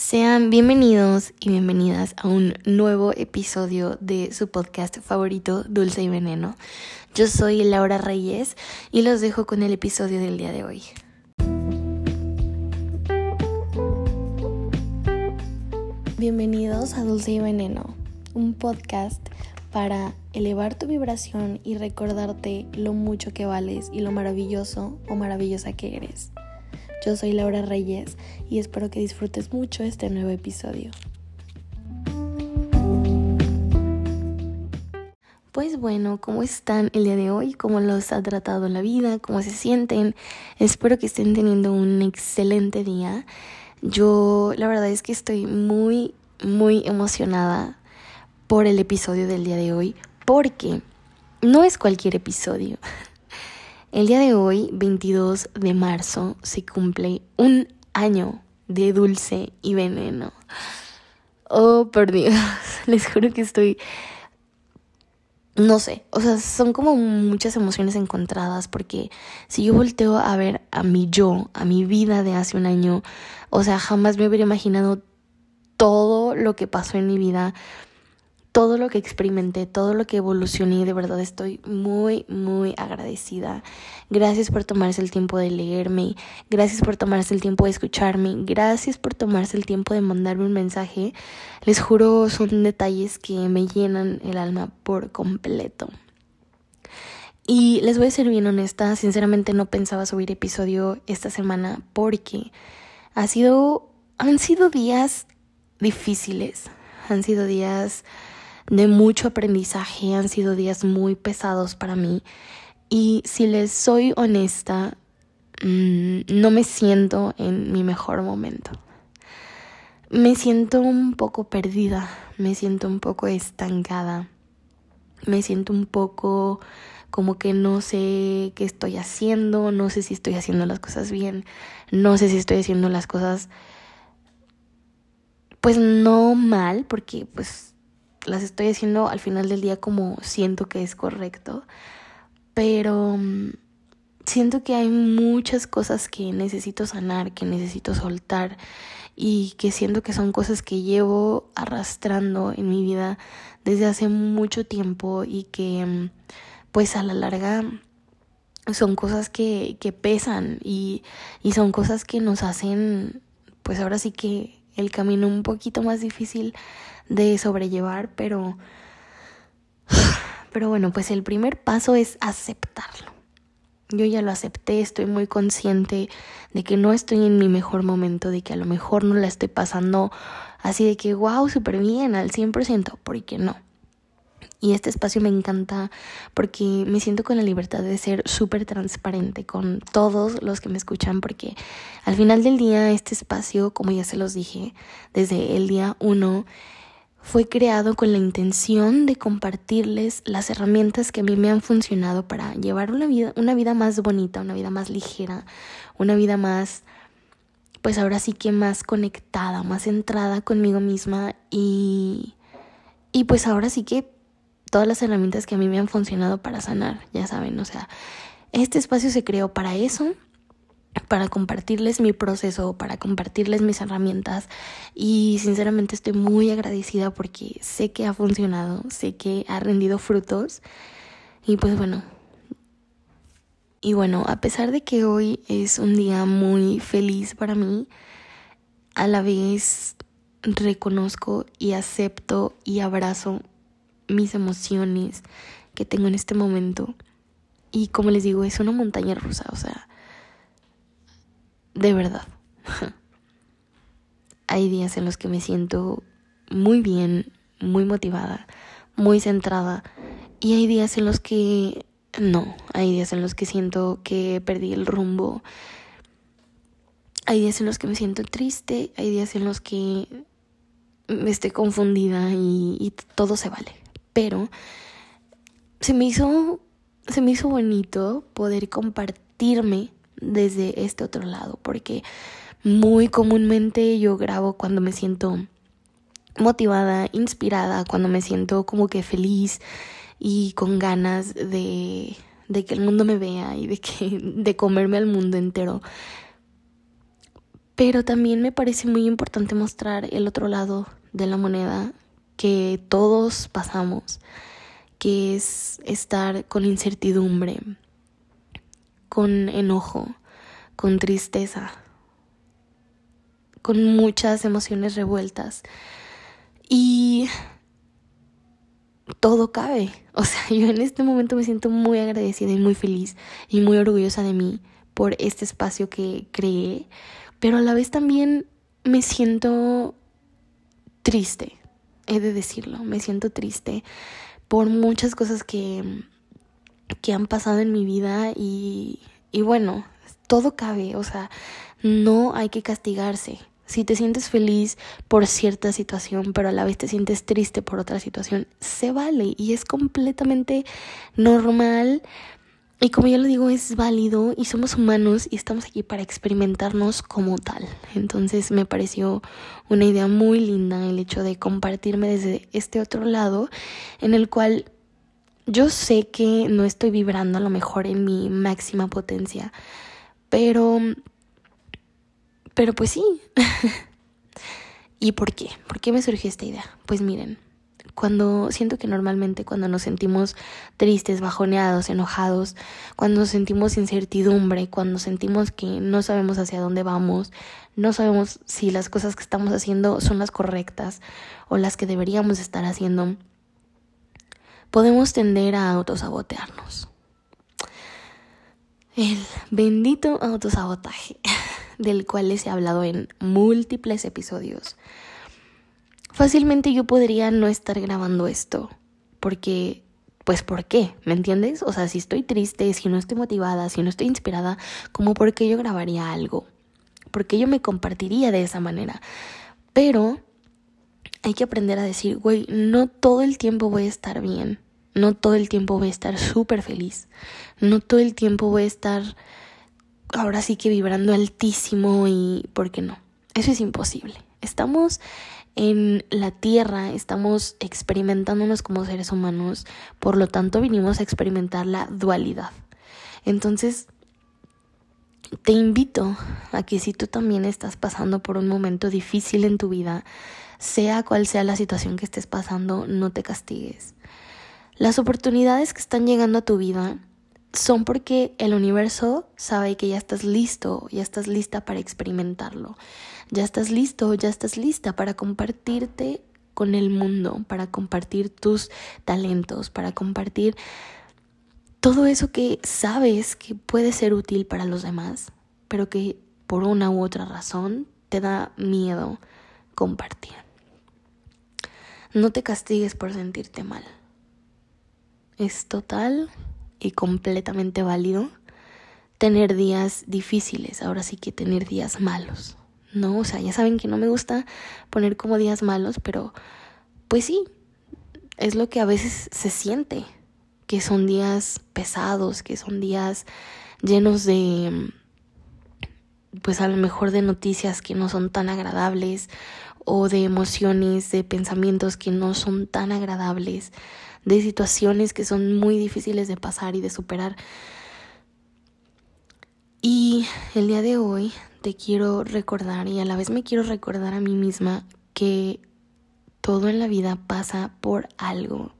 Sean bienvenidos y bienvenidas a un nuevo episodio de su podcast favorito, Dulce y Veneno. Yo soy Laura Reyes y los dejo con el episodio del día de hoy. Bienvenidos a Dulce y Veneno, un podcast para elevar tu vibración y recordarte lo mucho que vales y lo maravilloso o maravillosa que eres. Yo soy Laura Reyes y espero que disfrutes mucho este nuevo episodio. Pues bueno, ¿cómo están el día de hoy? ¿Cómo los ha tratado la vida? ¿Cómo se sienten? Espero que estén teniendo un excelente día. Yo la verdad es que estoy muy, muy emocionada por el episodio del día de hoy porque no es cualquier episodio. El día de hoy, 22 de marzo, se cumple un año de dulce y veneno. Oh, por Dios, les juro que estoy... No sé, o sea, son como muchas emociones encontradas porque si yo volteo a ver a mi yo, a mi vida de hace un año, o sea, jamás me hubiera imaginado todo lo que pasó en mi vida, todo lo que experimenté, todo lo que evolucioné, de verdad estoy muy, muy agradecida. Gracias por tomarse el tiempo de leerme, gracias por tomarse el tiempo de escucharme, gracias por tomarse el tiempo de mandarme un mensaje. Les juro, son detalles que me llenan el alma por completo. Y les voy a ser bien honesta, sinceramente no pensaba subir episodio esta semana porque ha sido, han sido días difíciles, han sido días de mucho aprendizaje, han sido días muy pesados para mí y si les soy honesta, mm, no me siento en mi mejor momento. Me siento un poco perdida, me siento un poco estancada, me siento un poco como que no sé qué estoy haciendo, no sé si estoy haciendo las cosas bien, no sé si estoy haciendo las cosas pues no mal, porque pues las estoy haciendo al final del día como siento que es correcto, pero mm, siento que hay muchas cosas que necesito sanar, que necesito soltar y que siento que son cosas que llevo arrastrando en mi vida desde hace mucho tiempo y que mm, pues a la larga son cosas que, que pesan y, y son cosas que nos hacen pues ahora sí que el camino un poquito más difícil de sobrellevar, pero pero bueno, pues el primer paso es aceptarlo. Yo ya lo acepté, estoy muy consciente de que no estoy en mi mejor momento, de que a lo mejor no la estoy pasando así de que wow, súper bien, al 100%, porque no. Y este espacio me encanta porque me siento con la libertad de ser súper transparente con todos los que me escuchan porque al final del día este espacio, como ya se los dije, desde el día uno, fue creado con la intención de compartirles las herramientas que a mí me han funcionado para llevar una vida, una vida más bonita, una vida más ligera, una vida más, pues ahora sí que más conectada, más centrada conmigo misma y, y pues ahora sí que todas las herramientas que a mí me han funcionado para sanar, ya saben, o sea, este espacio se creó para eso para compartirles mi proceso, para compartirles mis herramientas y sinceramente estoy muy agradecida porque sé que ha funcionado, sé que ha rendido frutos y pues bueno. Y bueno, a pesar de que hoy es un día muy feliz para mí, a la vez reconozco y acepto y abrazo mis emociones que tengo en este momento. Y como les digo, es una montaña rusa, o sea, de verdad. Hay días en los que me siento muy bien, muy motivada, muy centrada. Y hay días en los que no. Hay días en los que siento que perdí el rumbo. Hay días en los que me siento triste. Hay días en los que me estoy confundida y, y todo se vale. Pero se me hizo, se me hizo bonito poder compartirme desde este otro lado, porque muy comúnmente yo grabo cuando me siento motivada, inspirada, cuando me siento como que feliz y con ganas de, que el mundo me vea y de que de comerme al mundo entero. Pero también me parece muy importante mostrar el otro lado de la moneda que todos pasamos, que es estar con incertidumbre, con enojo, con tristeza, con muchas emociones revueltas. Y todo cabe. O sea, yo en este momento me siento muy agradecida y muy feliz y muy orgullosa de mí por este espacio que creé, pero a la vez también me siento triste, he de decirlo, me siento triste por muchas cosas que, que han pasado en mi vida y, y bueno, todo cabe, o sea, no hay que castigarse. Si te sientes feliz por cierta situación, pero a la vez te sientes triste por otra situación, se vale y es completamente normal. Y como ya lo digo, es válido y somos humanos y estamos aquí para experimentarnos como tal. Entonces me pareció una idea muy linda el hecho de compartirme desde este otro lado en el cual yo sé que no estoy vibrando a lo mejor en mi máxima potencia, pero pero pues sí. ¿Y por qué? ¿Por qué me surgió esta idea? Pues miren, cuando siento que normalmente cuando nos sentimos tristes, bajoneados, enojados, cuando sentimos incertidumbre, cuando sentimos que no sabemos hacia dónde vamos, no sabemos si las cosas que estamos haciendo son las correctas o las que deberíamos estar haciendo, podemos tender a autosabotearnos. El bendito autosabotaje. del cual les he hablado en múltiples episodios. Fácilmente yo podría no estar grabando esto, porque, pues, ¿por qué? ¿Me entiendes? O sea, si estoy triste, si no estoy motivada, si no estoy inspirada, ¿cómo por qué yo grabaría algo? ¿Por qué yo me compartiría de esa manera? Pero hay que aprender a decir, güey, no todo el tiempo voy a estar bien, no todo el tiempo voy a estar súper feliz, no todo el tiempo voy a estar ahora sí que vibrando altísimo y ¿por qué no? Eso es imposible. Estamos en la tierra, estamos experimentándonos como seres humanos, por lo tanto vinimos a experimentar la dualidad. Entonces, te invito a que si tú también estás pasando por un momento difícil en tu vida, sea cual sea la situación que estés pasando, no te castigues. Las oportunidades que están llegando a tu vida son porque el universo sabe que ya estás listo, ya estás lista para experimentarlo, ya estás listo, ya estás lista para compartirte con el mundo, para compartir tus talentos, para compartir todo eso que sabes que puede ser útil para los demás, pero que por una u otra razón te da miedo compartir. No te castigues por sentirte mal. Es total y completamente válido tener días difíciles, ahora sí que tener días malos, ¿no? O sea, ya saben que no me gusta poner como días malos, pero pues sí, es lo que a veces se siente, que son días pesados, que son días llenos de, pues a lo mejor de noticias que no son tan agradables o de emociones, de pensamientos que no son tan agradables de situaciones que son muy difíciles de pasar y de superar. Y el día de hoy te quiero recordar y a la vez me quiero recordar a mí misma que todo en la vida pasa por algo.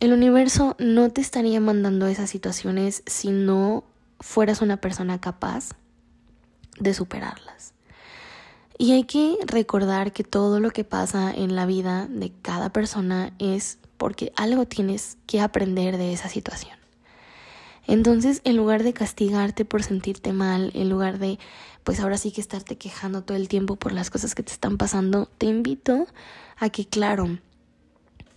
El universo no te estaría mandando esas situaciones si no fueras una persona capaz de superarlas. Y hay que recordar que todo lo que pasa en la vida de cada persona es porque algo tienes que aprender de esa situación. Entonces, en lugar de castigarte por sentirte mal, en lugar de, pues ahora sí que estarte quejando todo el tiempo por las cosas que te están pasando, te invito a que, claro,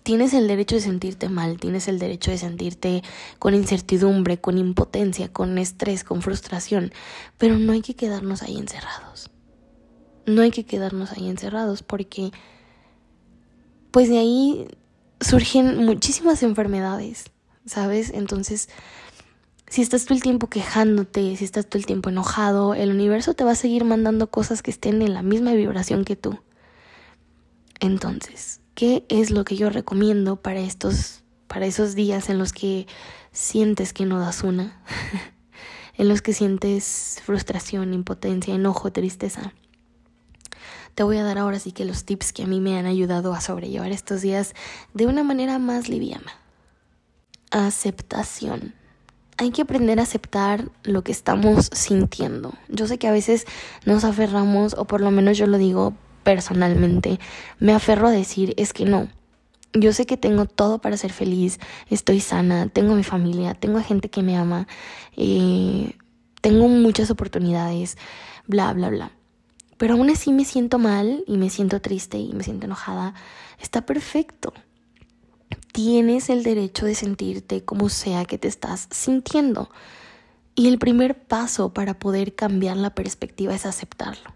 tienes el derecho de sentirte mal, tienes el derecho de sentirte con incertidumbre, con impotencia, con estrés, con frustración, pero no hay que quedarnos ahí encerrados. No hay que quedarnos ahí encerrados porque, pues de ahí surgen muchísimas enfermedades, ¿sabes? Entonces, si estás todo el tiempo quejándote, si estás todo el tiempo enojado, el universo te va a seguir mandando cosas que estén en la misma vibración que tú. Entonces, ¿qué es lo que yo recomiendo para estos para esos días en los que sientes que no das una? en los que sientes frustración, impotencia, enojo, tristeza. Te voy a dar ahora sí que los tips que a mí me han ayudado a sobrellevar estos días de una manera más liviana. Aceptación. Hay que aprender a aceptar lo que estamos sintiendo. Yo sé que a veces nos aferramos, o por lo menos yo lo digo personalmente, me aferro a decir es que no, yo sé que tengo todo para ser feliz, estoy sana, tengo mi familia, tengo gente que me ama, eh, tengo muchas oportunidades, bla, bla, bla. Pero aún así me siento mal y me siento triste y me siento enojada. Está perfecto. Tienes el derecho de sentirte como sea que te estás sintiendo. Y el primer paso para poder cambiar la perspectiva es aceptarlo.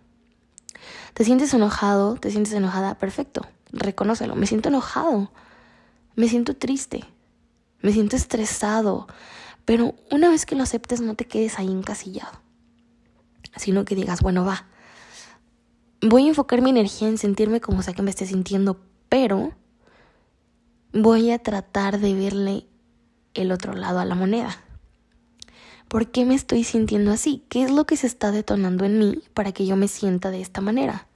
¿Te sientes enojado? ¿Te sientes enojada? Perfecto reconócelo, me siento enojado, me siento triste, me siento estresado, pero una vez que lo aceptes no te quedes ahí encasillado, sino que digas, bueno, va, voy a enfocar mi energía en sentirme como sea que me esté sintiendo, pero voy a tratar de verle el otro lado a la moneda. ¿Por qué me estoy sintiendo así? ¿Qué es lo que se está detonando en mí para que yo me sienta de esta manera?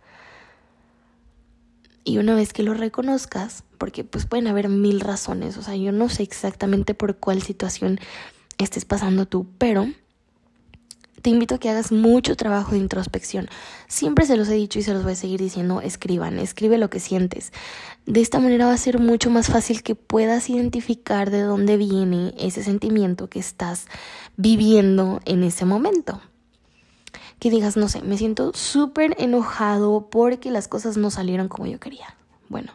Y una vez que lo reconozcas, porque pues pueden haber mil razones, o sea, yo no sé exactamente por cuál situación estés pasando tú, pero te invito a que hagas mucho trabajo de introspección. Siempre se los he dicho y se los voy a seguir diciendo, escriban, escribe lo que sientes. De esta manera va a ser mucho más fácil que puedas identificar de dónde viene ese sentimiento que estás viviendo en ese momento que digas, no sé, me siento súper enojado porque las cosas no salieron como yo quería. Bueno,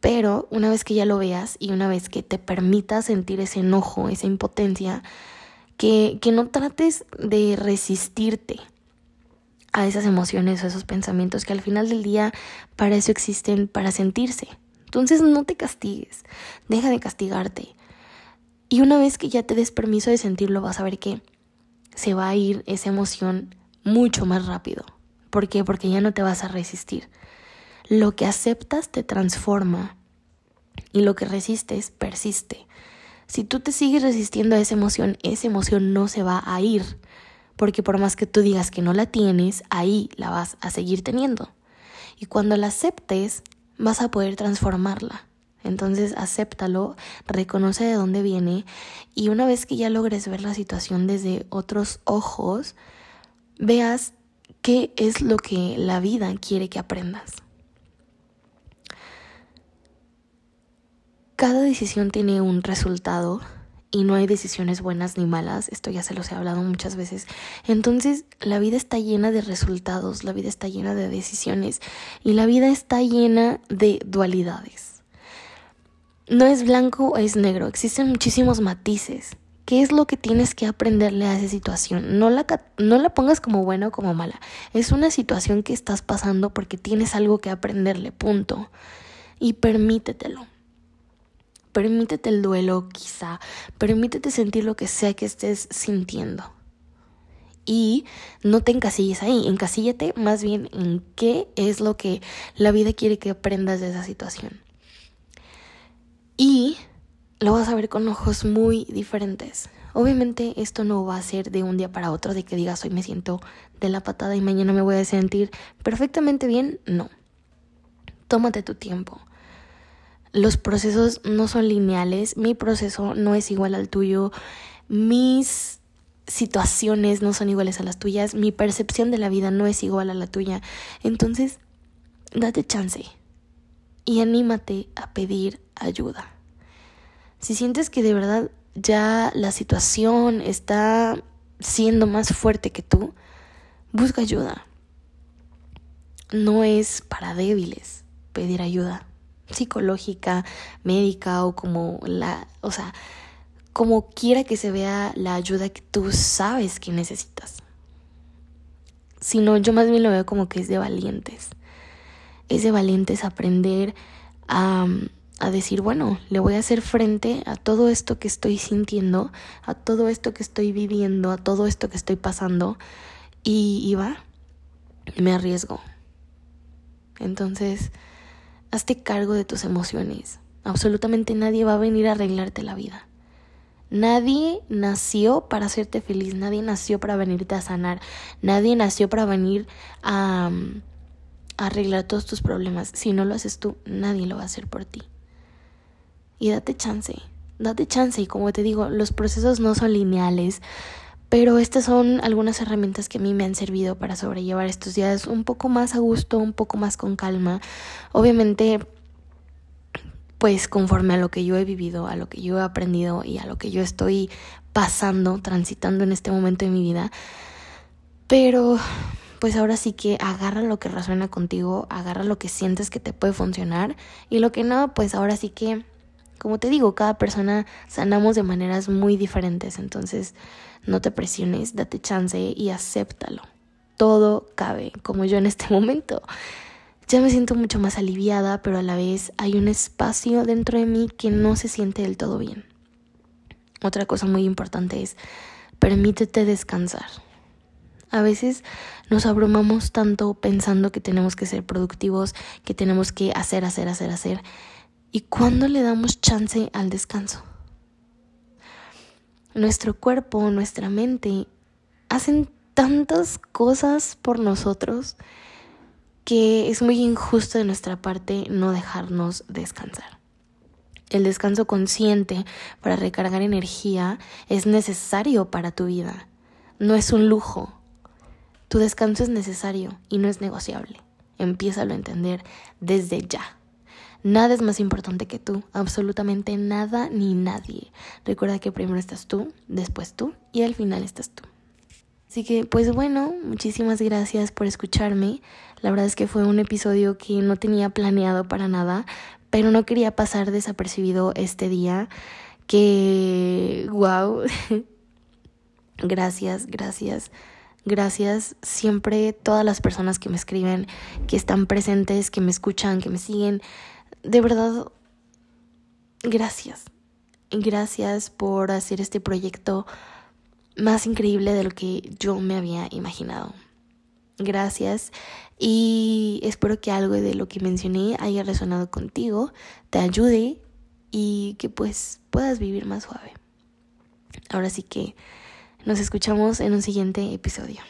pero una vez que ya lo veas y una vez que te permitas sentir ese enojo, esa impotencia, que, que no trates de resistirte a esas emociones o esos pensamientos que al final del día para eso existen, para sentirse. Entonces no te castigues, deja de castigarte. Y una vez que ya te des permiso de sentirlo, vas a ver que se va a ir esa emoción mucho más rápido. ¿Por qué? Porque ya no te vas a resistir. Lo que aceptas te transforma y lo que resistes persiste. Si tú te sigues resistiendo a esa emoción, esa emoción no se va a ir, porque por más que tú digas que no la tienes, ahí la vas a seguir teniendo. Y cuando la aceptes, vas a poder transformarla. Entonces acéptalo, reconoce de dónde viene y una vez que ya logres ver la situación desde otros ojos, veas qué es lo que la vida quiere que aprendas. Cada decisión tiene un resultado y no hay decisiones buenas ni malas, esto ya se los he hablado muchas veces. Entonces, la vida está llena de resultados, la vida está llena de decisiones y la vida está llena de dualidades no es blanco o es negro, existen muchísimos matices. ¿Qué es lo que tienes que aprenderle a esa situación? No la, no la pongas como buena o como mala. Es una situación que estás pasando porque tienes algo que aprenderle, punto. Y permítetelo. Permítete el duelo, quizá. Permítete sentir lo que sea que estés sintiendo. Y no te encasilles ahí, encasíllate más bien en qué es lo que la vida quiere que aprendas de esa situación. Y lo vas a ver con ojos muy diferentes. Obviamente esto no va a ser de un día para otro, de que digas hoy me siento de la patada y mañana me voy a sentir perfectamente bien. No. Tómate tu tiempo. Los procesos no son lineales, mi proceso no es igual al tuyo, mis situaciones no son iguales a las tuyas, mi percepción de la vida no es igual a la tuya. Entonces, date chance y anímate a pedir ayuda. Si sientes que de verdad ya la situación está siendo más fuerte que tú, busca ayuda. No es para débiles pedir ayuda psicológica, médica o como la, o sea, como quiera que se vea la ayuda que tú sabes que necesitas. Sino yo más bien lo veo como que es de valientes es de valientes aprender a, a decir, bueno, le voy a hacer frente a todo esto que estoy sintiendo, a todo esto que estoy viviendo, a todo esto que estoy pasando, y, y va, me arriesgo. Entonces, hazte cargo de tus emociones. Absolutamente nadie va a venir a arreglarte la vida. Nadie nació para hacerte feliz, nadie nació para venirte a sanar, nadie nació para venir a, a arreglar todos tus problemas. Si no lo haces tú, nadie lo va a hacer por ti. Y date chance, date chance. Y como te digo, los procesos no son lineales, pero estas son algunas herramientas que a mí me han servido para sobrellevar estos días un poco más a gusto, un poco más con calma. Obviamente pues conforme a lo que yo he vivido, a lo que yo he aprendido y a lo que yo estoy pasando, transitando en este momento de mi vida. Pero pues ahora sí que agarra lo que resuena contigo, agarra lo que sientes que te puede funcionar y lo que no, pues ahora sí que, como te digo, cada persona sanamos de maneras muy diferentes, entonces no te presiones, date chance y acéptalo. Todo cabe, como yo en este momento ya me siento mucho más aliviada, pero a la vez hay un espacio dentro de mí que no se siente del todo bien. Otra cosa muy importante es permítete descansar. A veces nos abrumamos tanto pensando que tenemos que ser productivos, que tenemos que hacer, hacer, hacer, hacer. ¿Y cuándo le damos chance al descanso? Nuestro cuerpo, nuestra mente hacen tantas cosas por nosotros que es muy injusto de nuestra parte no dejarnos descansar. El descanso consciente para recargar energía es necesario para tu vida, no es un lujo. Tu descanso es necesario y no es negociable. Empieza a entender desde ya. Nada es más importante que tú, absolutamente nada ni nadie. Recuerda que primero estás tú, después tú y al final estás tú. Así que pues bueno, muchísimas gracias por escucharme. La verdad es que fue un episodio que no tenía planeado para nada, pero no quería pasar desapercibido este día. Que, wow. gracias, gracias. Gracias siempre todas las personas que me escriben, que están presentes, que me escuchan, que me siguen. De verdad, gracias. Gracias por hacer este proyecto más increíble de lo que yo me había imaginado. Gracias y espero que algo de lo que mencioné haya resonado contigo, te ayude y que pues puedas vivir más suave. Ahora sí que nos escuchamos en un siguiente episodio.